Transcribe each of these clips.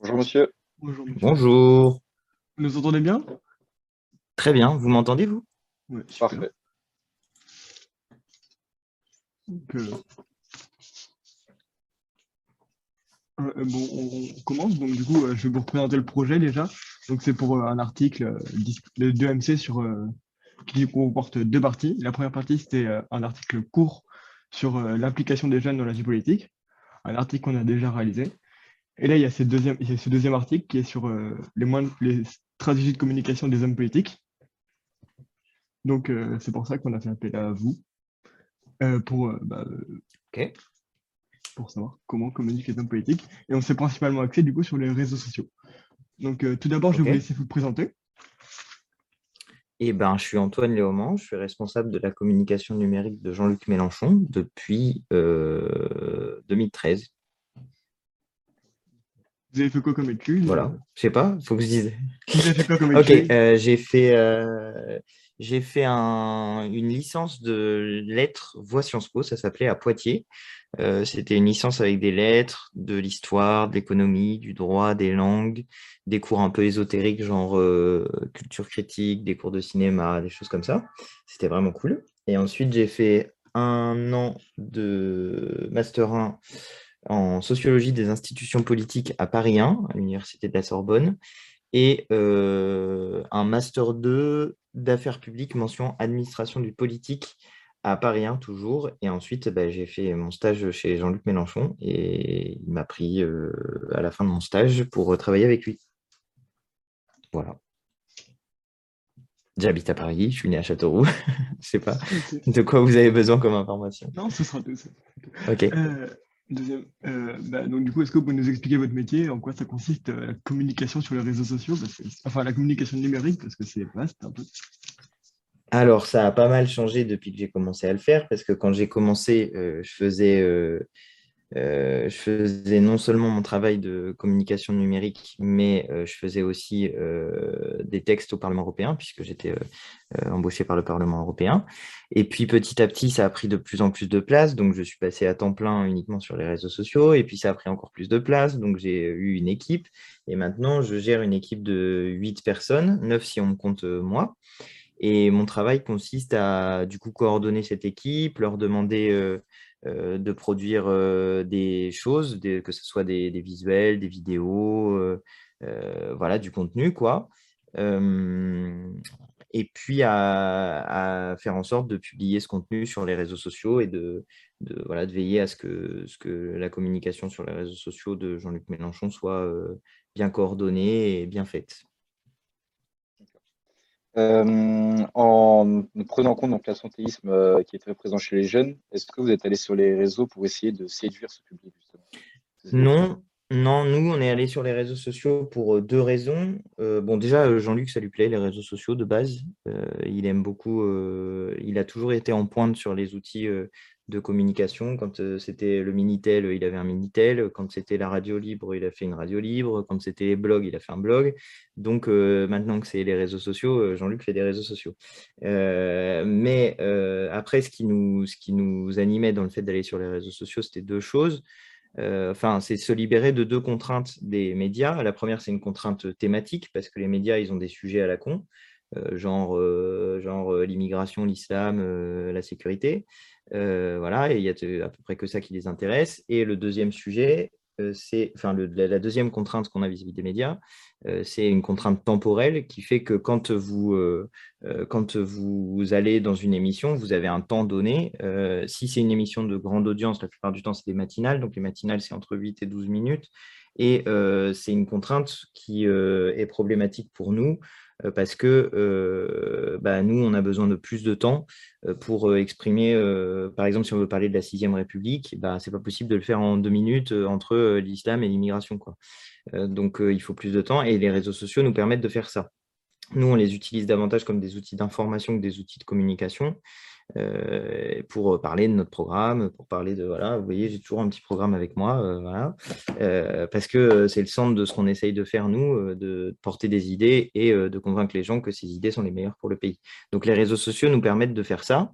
Bonjour monsieur. Bonjour. monsieur. Bonjour. Vous nous entendez bien? Très bien. Vous m'entendez, vous? Super. Parfait. Donc, euh, euh, bon, on, on commence. Donc, du coup, euh, je vais vous représenter le projet déjà. Donc, c'est pour euh, un article euh, de 2MC sur, euh, qui comporte deux parties. La première partie, c'était euh, un article court sur euh, l'implication des jeunes dans la vie politique, un article qu'on a déjà réalisé. Et là, il y a ce deuxième, il y a ce deuxième article qui est sur euh, les, les stratégies de communication des hommes politiques. Donc, euh, c'est pour ça qu'on a fait appel à vous euh, pour, bah, pour savoir comment communiquent les hommes politiques. Et on s'est principalement axé du coup sur les réseaux sociaux. Donc, tout d'abord, je vais vous laisser vous présenter. Eh ben, je suis Antoine Léaumont, je suis responsable de la communication numérique de Jean-Luc Mélenchon depuis euh, 2013. Vous avez fait quoi comme études Voilà. Je sais pas, il faut que je dise. Vous avez fait quoi comme Ok, études euh, j'ai fait, euh, j'ai fait un- une licence de lettres voix Sciences Po, ça s'appelait à Poitiers. Euh, C'était une licence avec des lettres, de l'histoire, de l'économie, du droit, des langues, des cours un peu ésotériques, genre culture critique, des cours de cinéma, des choses comme ça. C'était vraiment cool. Et ensuite, j'ai fait un an de Master 1 en sociologie des institutions politiques à Paris 1, à l'Université de la Sorbonne et euh, un Master 2 d'affaires publiques, mention administration du politique à Paris 1 toujours. Et ensuite, bah, j'ai fait mon stage chez Jean-Luc Mélenchon et il m'a pris euh, à la fin de mon stage pour travailler avec lui. Voilà. J'habite à Paris, je suis né à Châteauroux. Je sais pas de quoi vous avez besoin comme information. Non, ce sera tout. ça. Ok. Euh, deuxième, euh, bah, donc du coup, est-ce que vous pouvez nous expliquer votre métier, en quoi ça consiste, euh, la communication sur les réseaux sociaux, enfin la communication numérique, parce que c'est vaste un peu. Alors, ça a pas mal changé depuis que j'ai commencé à le faire, parce que quand j'ai commencé, euh, je faisais, je faisais non seulement mon travail de communication numérique, mais euh, je faisais aussi euh, des textes au Parlement européen, puisque j'étais euh, euh, embauché par le Parlement européen. Et puis petit à petit, ça a pris de plus en plus de place, donc je suis passé à temps plein uniquement sur les réseaux sociaux, et puis ça a pris encore plus de place, donc j'ai eu une équipe, et maintenant je gère une équipe de 8 personnes, 9 si on compte euh, moi. Et mon travail consiste à du coup coordonner cette équipe, leur demander euh, euh, de produire euh, des choses, que ce soit des, visuels, des vidéos, euh, euh, voilà, du contenu, quoi. Euh, et puis à, faire en sorte de publier ce contenu sur les réseaux sociaux et de, voilà, de veiller à ce que, ce que la communication sur les réseaux sociaux de Jean-Luc Mélenchon soit euh, bien coordonnée et bien faite. Euh, en prenant en compte donc, l'absentéisme euh, qui est très présent chez les jeunes, est-ce que vous êtes allé sur les réseaux pour essayer de séduire ce public justement? Non, non, nous, on est allé sur les réseaux sociaux pour euh, deux raisons. Euh, bon, déjà, Jean-Luc, ça lui plaît, les réseaux sociaux de base. Il aime beaucoup, il a toujours été en pointe sur les outils de communication. Quand euh, c'était le Minitel, il avait un Minitel. Quand c'était la radio libre, il a fait une radio libre. Quand c'était les blogs, il a fait un blog. Donc, euh, maintenant que c'est les réseaux sociaux, euh, Jean-Luc fait des réseaux sociaux. Mais après, ce qui nous, ce qui nous animait dans le fait d'aller sur les réseaux sociaux, c'était deux choses. Enfin, c'est se libérer de deux contraintes des médias. La première, c'est une contrainte thématique, parce que les médias, ils ont des sujets à la con, genre, euh, genre euh, l'immigration, l'islam, euh, la sécurité. Euh, voilà, et il y a à peu près que ça qui les intéresse. Et le deuxième sujet, euh, c'est, enfin, la, deuxième contrainte qu'on a vis-à-vis des médias, euh, c'est une contrainte temporelle qui fait que quand vous, euh, euh, quand vous allez dans une émission, vous avez un temps donné. Euh, si c'est une émission de grande audience, la plupart du temps, c'est des matinales. Donc, les matinales, c'est entre 8 et 12 minutes. Et euh, c'est une contrainte qui euh, est problématique pour nous euh, parce que euh, bah, nous, on a besoin de plus de temps euh, pour euh, exprimer, euh, par exemple, si on veut parler de la Sixième République, bah, ce n'est pas possible de le faire en deux minutes euh, entre euh, l'islam et l'immigration. Euh, donc, euh, il faut plus de temps et les réseaux sociaux nous permettent de faire ça. Nous, on les utilise davantage comme des outils d'information que des outils de communication euh, pour parler de notre programme, pour parler de, voilà, vous voyez, j'ai toujours un petit programme avec moi, euh, voilà, euh, parce que euh, c'est le centre de ce qu'on essaye de faire, nous, euh, de porter des idées et euh, de convaincre les gens que ces idées sont les meilleures pour le pays. Donc, les réseaux sociaux nous permettent de faire ça.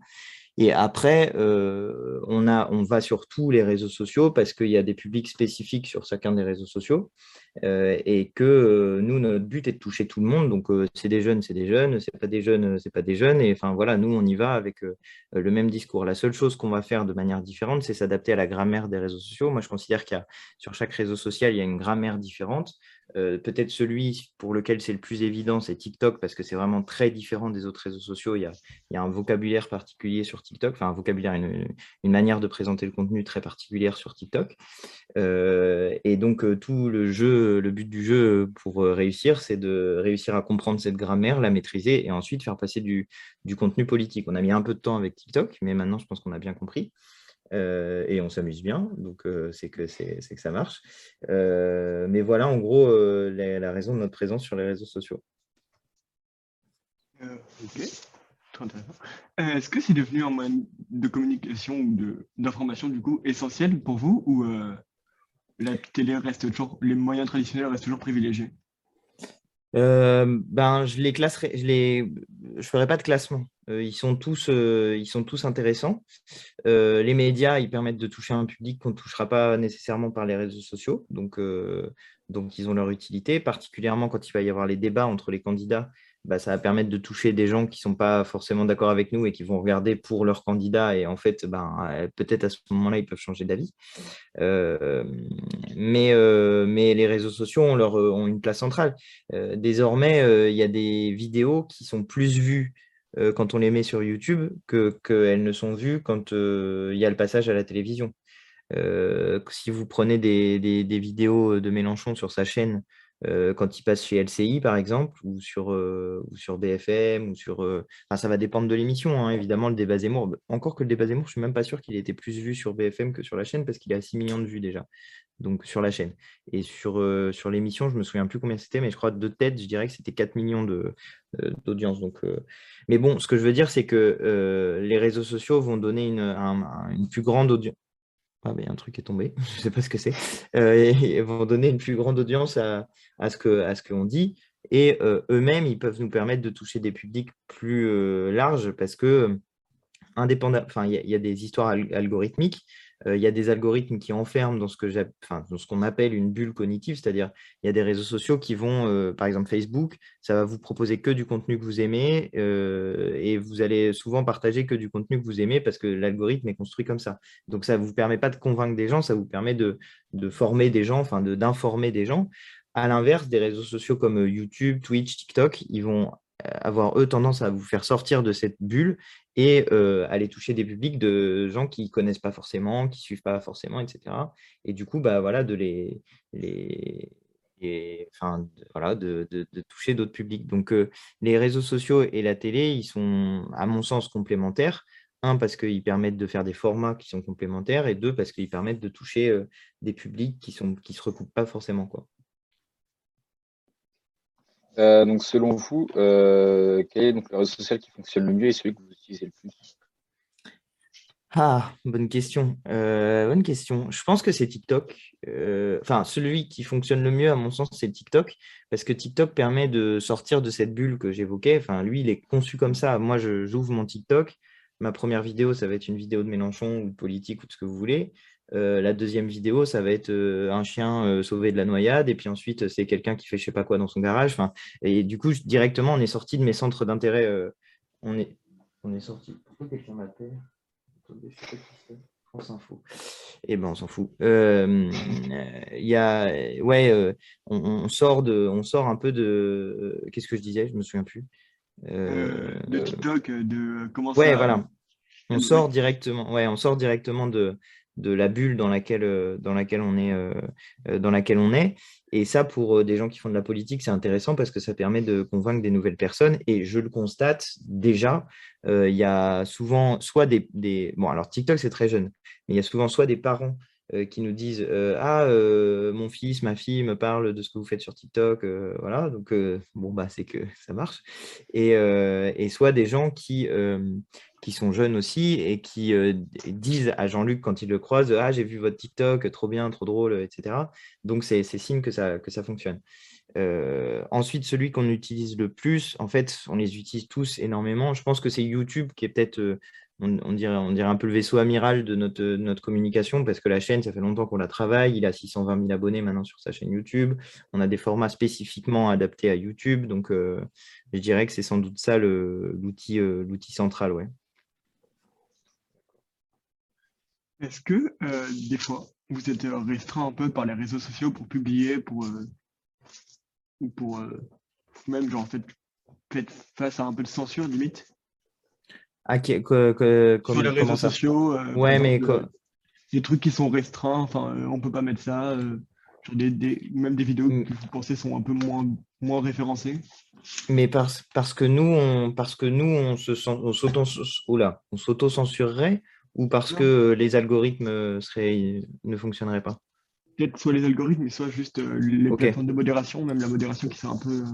Et après, euh, on, a, on va sur tous les réseaux sociaux parce qu'il y a des publics spécifiques sur chacun des réseaux sociaux euh, et que euh, nous, notre but est de toucher tout le monde. Donc, c'est des jeunes, c'est des jeunes, c'est pas des jeunes, c'est pas des jeunes. Et enfin, voilà, nous, on y va avec le même discours. La seule chose qu'on va faire de manière différente, c'est s'adapter à la grammaire des réseaux sociaux. Moi, je considère qu'il y a sur chaque réseau social, il y a une grammaire différente. Euh, peut-être celui pour lequel c'est le plus évident, c'est TikTok, parce que c'est vraiment très différent des autres réseaux sociaux. Il y, a, un vocabulaire particulier sur TikTok, enfin un vocabulaire, une, manière de présenter le contenu très particulière sur TikTok. Euh, et donc, euh, tout le jeu, le but du jeu pour réussir, c'est de réussir à comprendre cette grammaire, la maîtriser et ensuite faire passer du contenu politique. On a mis un peu de temps avec TikTok, mais maintenant, je pense qu'on a bien compris. Euh, et on s'amuse bien, donc euh, c'est que, ça marche. Euh, mais voilà en gros la, raison de notre présence sur les réseaux sociaux. ok, Est-ce que c'est devenu un moyen de communication ou d'information du coup essentiel pour vous ou la télé reste toujours, les moyens traditionnels restent toujours privilégiés ben, je les je les, je ferai pas de classement. ils sont tous, ils sont tous intéressants. les médias, ils permettent de toucher un public qu'on ne touchera pas nécessairement par les réseaux sociaux. Donc, donc, ils ont leur utilité, particulièrement quand il va y avoir les débats entre les candidats. Bah, ça va permettre de toucher des gens qui ne sont pas forcément d'accord avec nous et qui vont regarder pour leur candidat. Et en fait, ben, peut-être à ce moment-là, ils peuvent changer d'avis. mais, mais les réseaux sociaux ont, une place centrale. désormais, il y a des vidéos qui sont plus vues quand on les met sur YouTube qu'elles ne sont vues quand il y a le passage à la télévision. si vous prenez des, vidéos de Mélenchon sur sa chaîne euh, quand il passe chez LCI, par exemple, ou sur, euh, sur BFM, ou sur. Euh, ça va dépendre de l'émission, hein, évidemment, le débat Zemmour. Encore que le débat Zemmour, je ne suis même pas sûr qu'il ait été plus vu sur BFM que sur la chaîne, parce qu'il a 6 millions de vues déjà, donc sur la chaîne. Et sur, sur l'émission, je ne me souviens plus combien c'était, mais je crois de tête, je dirais que c'était 4 millions d'audience. Mais bon, ce que je veux dire, c'est que les réseaux sociaux vont donner une plus grande audience ah, mais un truc est tombé, je ne sais pas ce que c'est, euh, et, vont donner une plus grande audience à, ce qu'on dit. Et euh, eux-mêmes, ils peuvent nous permettre de toucher des publics plus euh, larges parce que, enfin, il y, a des histoires algorithmiques euh, il y a des algorithmes qui enferment dans ce que enfin, qu'on appelle une bulle cognitive, c'est-à-dire il y a des réseaux sociaux qui vont, euh, par exemple Facebook, ça va vous proposer que du contenu que vous aimez euh, et vous allez souvent partager que du contenu que vous aimez parce que l'algorithme est construit comme ça. Donc ça ne vous permet pas de convaincre des gens, ça vous permet de, former des gens, enfin d'informer des gens. À l'inverse, des réseaux sociaux comme YouTube, Twitch, TikTok, ils vont avoir eux tendance à vous faire sortir de cette bulle et euh, aller toucher des publics de gens qui ne connaissent pas forcément, qui ne suivent pas forcément, etc. Et du coup, bah, voilà, de les, les, enfin, voilà, de, de, toucher d'autres publics. Donc, euh, les réseaux sociaux et la télé, ils sont, à mon sens, complémentaires. Un, parce qu'ils permettent de faire des formats qui sont complémentaires, et deux, parce qu'ils permettent de toucher euh, des publics qui ne se recoupent pas forcément. Quoi. Euh, donc, selon vous, euh, quel est donc le réseau social qui fonctionne le mieux et celui que vous utilisez le plus? Ah, bonne question. Euh, bonne question. Je pense que c'est TikTok. enfin, celui qui fonctionne le mieux, à mon sens, c'est TikTok, parce que TikTok permet de sortir de cette bulle que j'évoquais. Enfin, lui, il est conçu comme ça. Moi, j'ouvre mon TikTok. Ma première vidéo, ça va être une vidéo de Mélenchon ou politique ou de ce que vous voulez. Euh, la deuxième vidéo, ça va être euh, un chien euh, sauvé de la noyade, et puis ensuite, c'est quelqu'un qui fait je sais pas quoi dans son garage. Et du coup, directement, on est sorti de mes centres d'intérêt. on, est, on est sorti. Pourquoi quelqu'un m'appelle? On s'en fout. Eh ben, on s'en fout. Il y a, ouais, on, sort de, on sort un peu de. Qu'est-ce que je disais? Je me souviens plus. de TikTok, de comment ouais, voilà. On sort directement. Ouais, on sort directement de de la bulle dans laquelle, euh, on, est, euh, euh, dans laquelle on est. Et ça, pour des gens qui font de la politique, c'est intéressant parce que ça permet de convaincre des nouvelles personnes. Et je le constate déjà, il y a souvent soit des. Bon, alors TikTok, c'est très jeune, mais il y a souvent soit des parents qui nous disent euh, Ah, euh, mon fils, ma fille me parle de ce que vous faites sur TikTok. voilà, donc bon, bah, c'est que ça marche. Et, et soit des gens qui, qui sont jeunes aussi et qui disent à Jean-Luc quand ils le croisent Ah, j'ai vu votre TikTok, trop bien, trop drôle, etc. Donc, c'est signe que ça, que ça fonctionne. Ensuite, celui qu'on utilise le plus, en fait, on les utilise tous énormément. Je pense que c'est YouTube qui est peut-être on, dirait, on dirait un peu le vaisseau amiral de notre, notre communication parce que la chaîne, ça fait longtemps qu'on la travaille. Il a 620 000 abonnés maintenant sur sa chaîne YouTube. On a des formats spécifiquement adaptés à YouTube. Donc, euh, je dirais que c'est sans doute ça l'outil euh, l'outil central. Ouais. Est-ce que des fois, vous êtes restreint un peu par les réseaux sociaux pour publier, pour, ou pour même genre, fait, face à un peu de censure limite ah, que, Sur les réseaux sociaux. Euh, ouais, mais des trucs qui sont restreints, enfin, euh, on peut pas mettre ça. Euh, des, même des vidéos mm. que vous pensez sont un peu moins, moins référencées. Mais parce, parce que nous, on, parce que nous, on se sent, on s'auto-censurerait ou parce que les algorithmes seraient, ne fonctionneraient pas? Peut-être soit les algorithmes, soit juste euh, les plateformes de modération, même la modération qui sont un peu.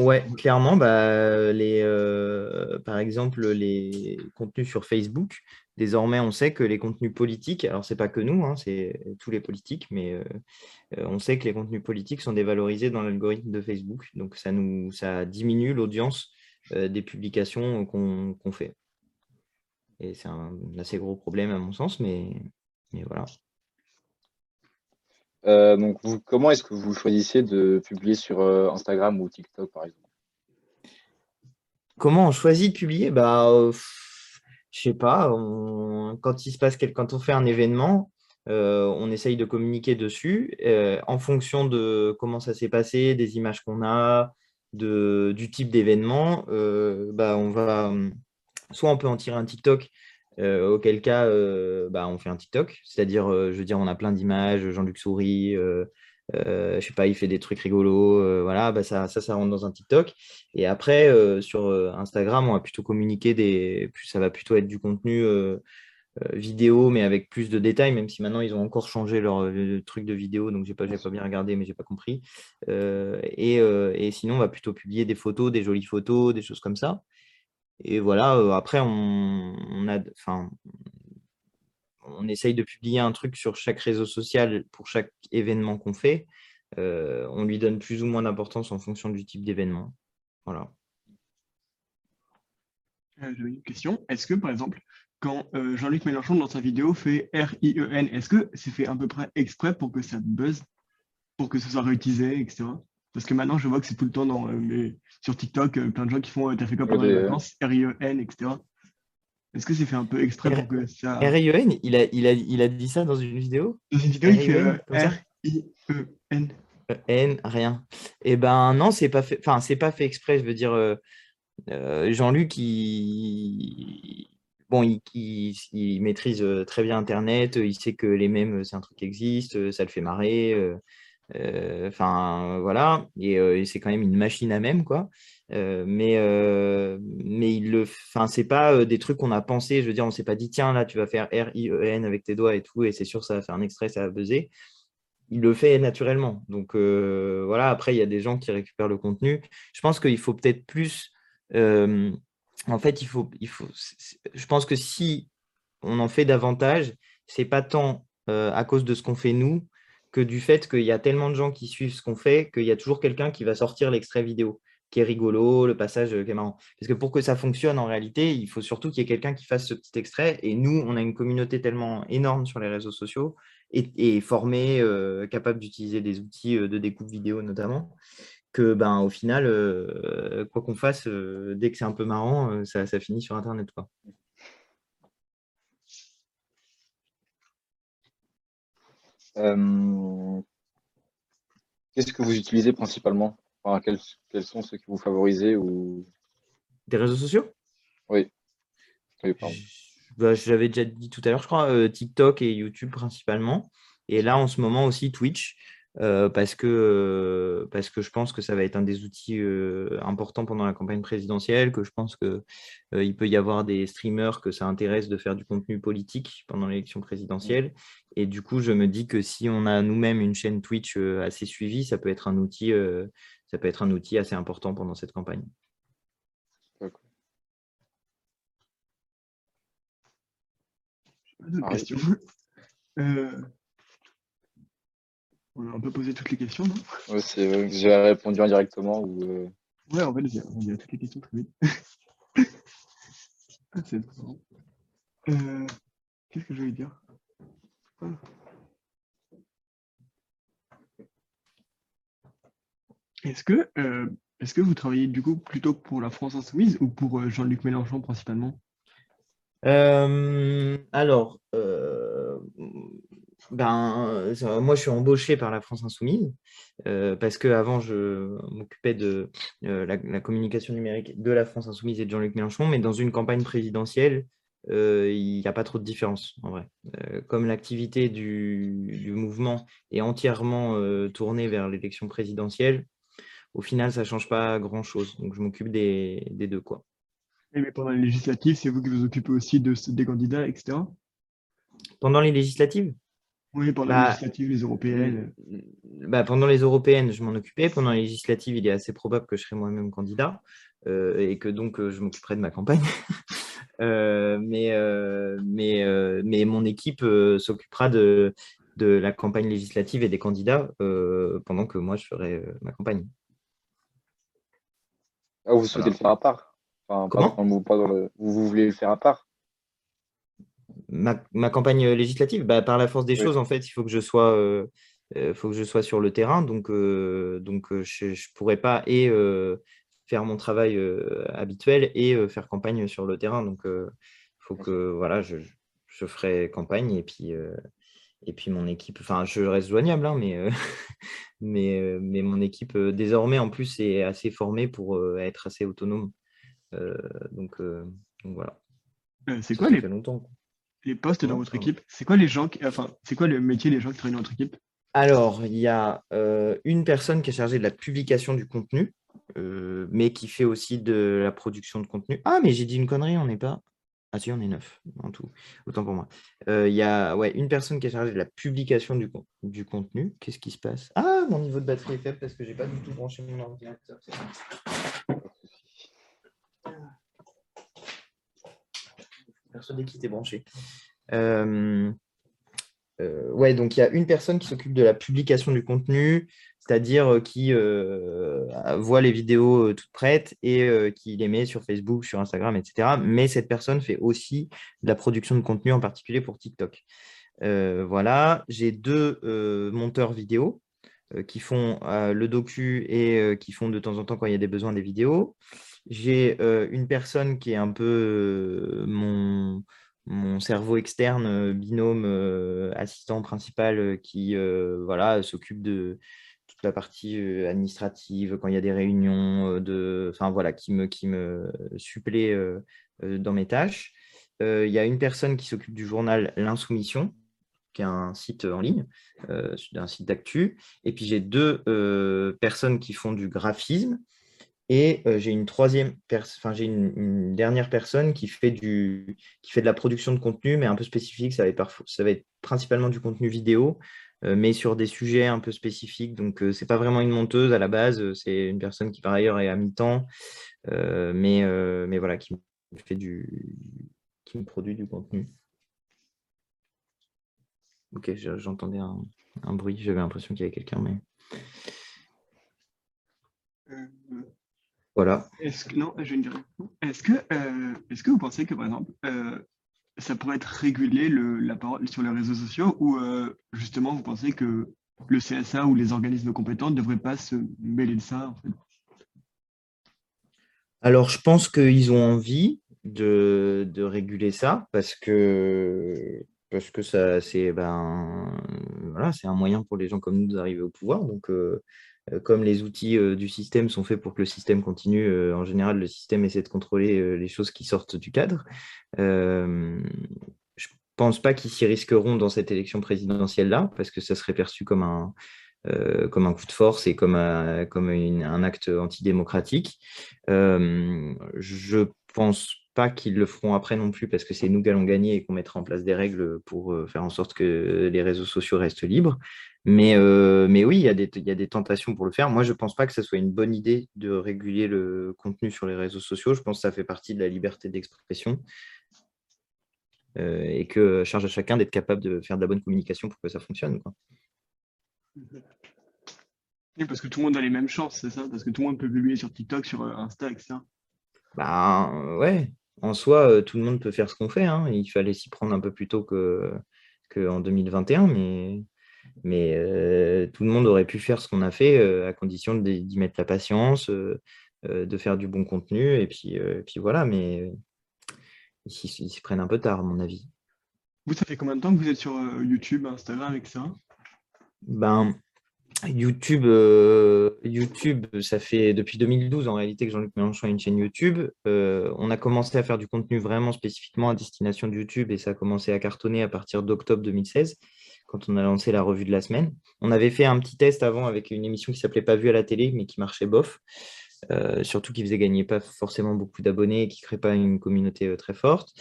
Euh, ouais, clairement, bah, les, euh, par exemple, les contenus sur Facebook, désormais, on sait que les contenus politiques, alors c'est pas que nous, hein, c'est tous les politiques, mais on sait que les contenus politiques sont dévalorisés dans l'algorithme de Facebook. Donc, ça, nous, ça diminue l'audience des publications qu'on fait. Et c'est un assez gros problème à mon sens, mais, mais voilà. Euh, donc, comment est-ce que vous choisissez de publier sur euh, Instagram ou TikTok, par exemple? Comment on choisit de publier? Bah, euh, Je sais pas. quand il se on fait un événement, on essaye de communiquer dessus en fonction de comment ça s'est passé, des images qu'on a, du type d'événement. bah, on va soit on peut en tirer un TikTok euh, auquel cas, euh, bah, on fait un TikTok. C'est-à-dire, euh, je veux dire, on a plein d'images, Jean-Luc sourit, je sais pas, il fait des trucs rigolos, voilà, bah, ça, ça, rentre dans un TikTok. Et après, sur Instagram, on va plutôt communiquer des. Ça va plutôt être du contenu vidéo, mais avec plus de détails, même si maintenant ils ont encore changé leur truc de vidéo, donc j'ai pas, pas bien regardé, mais j'ai pas compris. Et, sinon, on va plutôt publier des photos, des jolies photos, des choses comme ça. Et voilà, euh, après, on, essaye de publier un truc sur chaque réseau social pour chaque événement qu'on fait. Euh, on lui donne plus ou moins d'importance en fonction du type d'événement. Voilà. Euh, j'avais une question. Est-ce que, par exemple, quand Jean-Luc Mélenchon, dans sa vidéo, fait R-I-E-N, est-ce que c'est fait à peu près exprès pour que ça buzz, pour que ce soit réutilisé, etc. Parce que maintenant, je vois que c'est tout le temps dans, euh, sur TikTok, euh, plein de gens qui font euh, T'as fait quoi pendant les vacances? R-I-E-N, etc. Est-ce que c'est fait un peu exprès pour que ça. R-I-E-N il a, il, a, il a dit ça dans une vidéo? Dans une vidéo, il fait R-I-E-N. N, rien. Eh ben non, c'est pas fait. Enfin, c'est pas fait exprès. Je veux dire, Jean-Luc, il... Bon, il, il, maîtrise très bien Internet. Il sait que les mèmes, c'est un truc qui existe. Ça le fait marrer. Euh, enfin, voilà, euh, et, c'est quand même une machine à même, quoi. Euh, mais, mais il le, enfin, c'est pas des trucs qu'on a pensé. Je veux dire, on s'est pas dit, tiens, là, tu vas faire R-I-E-N avec tes doigts et tout, et c'est sûr, ça va faire un extrait, ça va buzzer. Il le fait naturellement. Donc voilà, après, il y a des gens qui récupèrent le contenu. Je pense qu'il faut peut-être plus. en fait, il faut, il faut. Je pense que si on en fait davantage, c'est pas tant à cause de ce qu'on fait nous, que du fait qu'il y a tellement de gens qui suivent ce qu'on fait qu'il y a toujours quelqu'un qui va sortir l'extrait vidéo qui est rigolo, le passage euh, qui est marrant. Parce que pour que ça fonctionne en réalité, il faut surtout qu'il y ait quelqu'un qui fasse ce petit extrait. Et nous, on a une communauté tellement énorme sur les réseaux sociaux et, formée, euh, capable d'utiliser des outils euh, de découpe vidéo notamment, que ben, au final, quoi qu'on fasse, dès que c'est un peu marrant, ça, ça, finit sur Internet. Euh, qu'est-ce que vous utilisez principalement? Quels, sont ceux que vous favorisez ou... Des réseaux sociaux? Oui. Bah, j'avais déjà dit tout à l'heure, je crois, euh, TikTok et YouTube principalement. Et là, en ce moment aussi, Twitch. Euh, parce, que, euh, parce que je pense que ça va être un des outils euh, importants pendant la campagne présidentielle, que je pense qu'il peut y avoir des streamers que ça intéresse de faire du contenu politique pendant l'élection présidentielle. Et du coup, je me dis que si on a nous-mêmes une chaîne Twitch assez suivie, ça peut être un outil, ça peut être un outil assez important pendant cette campagne. On a un peu posé toutes les questions, non? Ouais, c'est, J'ai répondu indirectement ou. Euh... Ouais, en fait, j'ai répondu à toutes les questions très vite. c'est. Euh, Qu'est-ce que je voulais dire? Ah. Est-ce que, euh, est-ce que vous travaillez du coup plutôt pour la France Insoumise ou pour euh, Jean-Luc Mélenchon principalement? Euh, alors, euh, ben, ça- moi, je suis embauché par la France Insoumise euh, parce qu'avant, je m'occupais de euh, la, la communication numérique de la France Insoumise et de Jean-Luc Mélenchon, mais dans une campagne présidentielle, euh, il n'y a pas trop de différence en vrai. Euh, comme l'activité du, du mouvement est entièrement euh, tournée vers l'élection présidentielle, au final, ça ne change pas grand-chose. Donc, je m'occupe des, des deux, quoi. Mais pendant les législatives, c'est vous qui vous occupez aussi de, des candidats, etc. Pendant les législatives? Oui, pendant Bah, les législatives, les européennes. Bah, pendant les européennes, je m'en occupais. Pendant les législatives, il est assez probable que je serai moi-même candidat euh, et que donc euh, je m'occuperai de ma campagne. Euh, mais, euh, mais, euh, mais mon équipe euh, s'occupera de, de la campagne législative et des candidats euh, pendant que moi je ferai euh, ma campagne. Ah, vous souhaitez le faire à part? Enfin, Comment? dans le- pas dans le- vous, vous voulez le faire à part? Ma, ma campagne législative, bah, par la force des Oui. choses, en fait, il faut que je sois, euh, euh, faut que je sois sur le terrain. Donc, euh, donc euh, je ne pourrais pas et euh, faire mon travail euh, habituel et euh, faire campagne sur le terrain. Donc, il faut que voilà, je, je ferai campagne et puis, euh, et puis mon équipe, enfin, je reste joignable, hein, mais, euh, mais, euh, mais mon équipe, euh, désormais, en plus, est assez formée pour euh, être assez autonome. Euh, donc, euh, donc voilà. Euh, c'est quoi ça les, fait longtemps. Les postes dans Comment votre équipe? C'est quoi les gens qui, enfin, c'est quoi le métier des gens qui travaillent dans votre équipe? Alors, il y a euh, une personne qui est chargée de la publication du contenu, euh, mais qui fait aussi de la production de contenu. Ah, mais j'ai dit une connerie, on n'est pas. Ah si, on est neuf en tout. Autant pour moi. Euh, Il y a ouais, une personne qui est chargée de la publication du, con- du contenu. Qu'est-ce qui se passe? Ah, mon niveau de batterie est faible parce que j'ai pas du tout branché mon ordinateur. c'est ça. Persuadé qu'il était branché. Euh, euh, ouais, donc il y a une personne qui s'occupe de la publication du contenu, c'est-à-dire euh, qui euh, voit les vidéos toutes prêtes et qui les met sur Facebook, sur Instagram, etc. Mais cette personne fait aussi de la production de contenu, en particulier pour TikTok. Voilà, j'ai deux monteurs vidéo qui font le docu et qui font de temps en temps quand il y a des besoins des vidéos. J'ai euh, une personne qui est un peu mon, cerveau externe, euh, binôme, euh, assistant principal, qui voilà, s'occupe de toute la partie administrative, quand il y a des réunions, de, enfin voilà, qui me, qui me supplée dans mes tâches. Il y a une personne qui s'occupe du journal L'Insoumission, qui est un site en ligne, un site d'actu. Et puis j'ai deux personnes qui font du graphisme. Et euh, j'ai une troisième enfin j'ai une, dernière personne qui fait du, qui fait de la production de contenu, mais un peu spécifique. Ça va être, principalement du contenu vidéo, euh, mais sur des sujets un peu spécifiques. Donc euh, c'est pas vraiment une monteuse à la base. euh, C'est une personne qui par ailleurs est à mi-temps, mais, mais voilà, qui fait du, qui me produit du contenu. Ok, je- j'entendais un, un bruit. J'avais l'impression qu'il y avait quelqu'un, mais voilà. Est-ce que, non, je ne dirais pas. Est-ce que, euh, est-ce que vous pensez que, par exemple, euh, ça pourrait être régulé le, la parole sur les réseaux sociaux ou euh, justement vous pensez que le CSA ou les organismes compétents ne devraient pas se mêler de ça en fait? Alors, je pense qu'ils ont envie de, de réguler ça parce que, parce que ça, c'est ben, voilà, c'est un moyen pour les gens comme nous d'arriver au pouvoir. Donc, comme les outils euh, du système sont faits pour que le système continue, euh, en général, le système essaie de contrôler euh, les choses qui sortent du cadre. Euh, je pense pas qu'ils s'y risqueront dans cette élection présidentielle-là parce que ça serait perçu comme un, euh, comme un coup de force et comme un, comme un acte antidémocratique. Euh, je pense pas qu'ils le feront après non plus parce que c'est nous qui allons gagner et qu'on mettra en place des règles pour euh, faire en sorte que les réseaux sociaux restent libres. Mais, euh, mais oui, il y, a des, il y a des tentations pour le faire. Moi, je pense pas que ce soit une bonne idée de réguler le contenu sur les réseaux sociaux. Je pense que ça fait partie de la liberté d'expression euh, et que charge à chacun d'être capable de faire de la bonne communication pour que ça fonctionne. quoi. Oui, Parce que tout le monde a les mêmes chances, c'est ça? Parce que tout le monde peut publier sur TikTok, sur euh, Insta, etc. Ben ouais, en soi, tout le monde peut faire ce qu'on fait. hein. Il fallait s'y prendre un peu plus tôt que qu'en 2021, mais, mais euh, tout le monde aurait pu faire ce qu'on a fait euh, à condition d'y mettre la patience, euh, de faire du bon contenu, et puis, et puis voilà, mais ils s'y prennent un peu tard, à mon avis. Vous, ça fait combien de temps que vous êtes sur YouTube, Instagram, etc. Ben, YouTube, euh, YouTube, ça fait depuis 2012 en réalité que Jean-Luc Mélenchon a une chaîne YouTube. Euh, on a commencé à faire du contenu vraiment spécifiquement à destination de YouTube et ça a commencé à cartonner à partir d'octobre 2016 quand on a lancé la revue de la semaine. On avait fait un petit test avant avec une émission qui s'appelait Pas vu à la télé mais qui marchait bof. Euh, surtout qui faisait gagner pas forcément beaucoup d'abonnés et qui ne crée pas une communauté euh, très forte.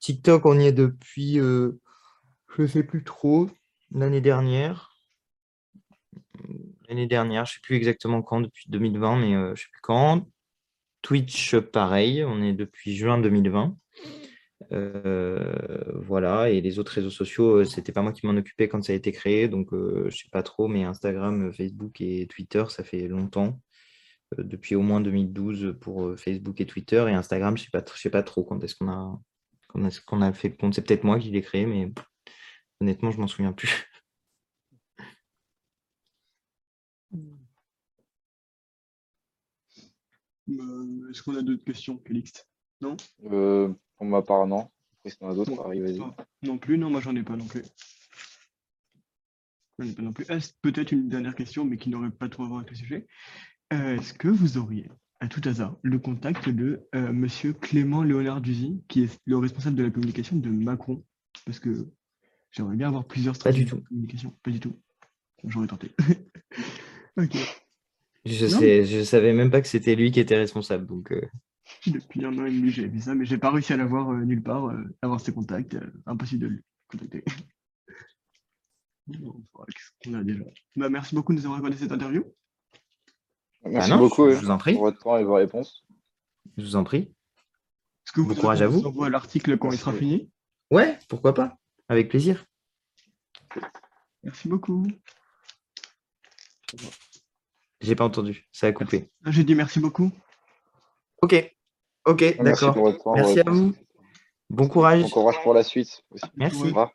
TikTok, on y est depuis, euh, je ne sais plus trop, l'année dernière l'année dernière, je ne sais plus exactement quand, depuis 2020, mais je ne sais plus quand. Twitch, pareil, on est depuis juin 2020. Euh, voilà, et les autres réseaux sociaux, euh, c'était pas moi qui m'en occupais quand ça a été créé, donc euh, je sais pas trop, mais Instagram, Facebook et Twitter, ça fait longtemps, euh, depuis au moins 2012 pour euh, Facebook et Twitter, et Instagram, je sais pas, tr- je sais pas trop quand est-ce qu'on a, quand est-ce qu'on a fait le compte. C'est peut-être moi qui l'ai créé, mais honnêtement, je m'en souviens plus. Euh, Est-ce qu'on a d'autres questions, Félix? Non? Euh, pour ma part, non. Si d'autres, Bon, vas-y. Non plus, non, moi j'en ai pas non plus. J'en ai pas non plus. Est-ce peut-être une dernière question, mais qui n'aurait pas trop à voir avec le sujet. Euh, Est-ce que vous auriez, à tout hasard, le contact de euh, Monsieur Clément Léonard Duzy, qui est le responsable de la communication de Macron? Parce que j'aimerais bien avoir plusieurs Pas du stratégies de tout. communication. Pas du tout. J'aurais tenté. ok. Je sais, je savais même pas que c'était lui qui était responsable, donc euh, Depuis un an et demi, j'ai vu ça, mais j'ai pas réussi à l'avoir euh, nulle part, euh, avoir ses contacts. euh, impossible de le contacter. Bon, voilà, Qu'est-ce qu'on a déjà? Bah, Merci beaucoup de nous avoir accordé cette interview. Merci non, beaucoup je vous en prie. pour votre temps et vos réponses. je vous en prie. Est-ce que vous Bon courage à vous. envoie l'article quand il sera fini? Ouais, pourquoi pas? Avec plaisir. Merci beaucoup. J'ai pas entendu, ça a coupé. Ah, J'ai dit merci beaucoup. Ok, ok, Merci d'accord. pour votre temps. vos Merci à vous. Bon courage. Bon courage pour la suite aussi. Merci. Au revoir.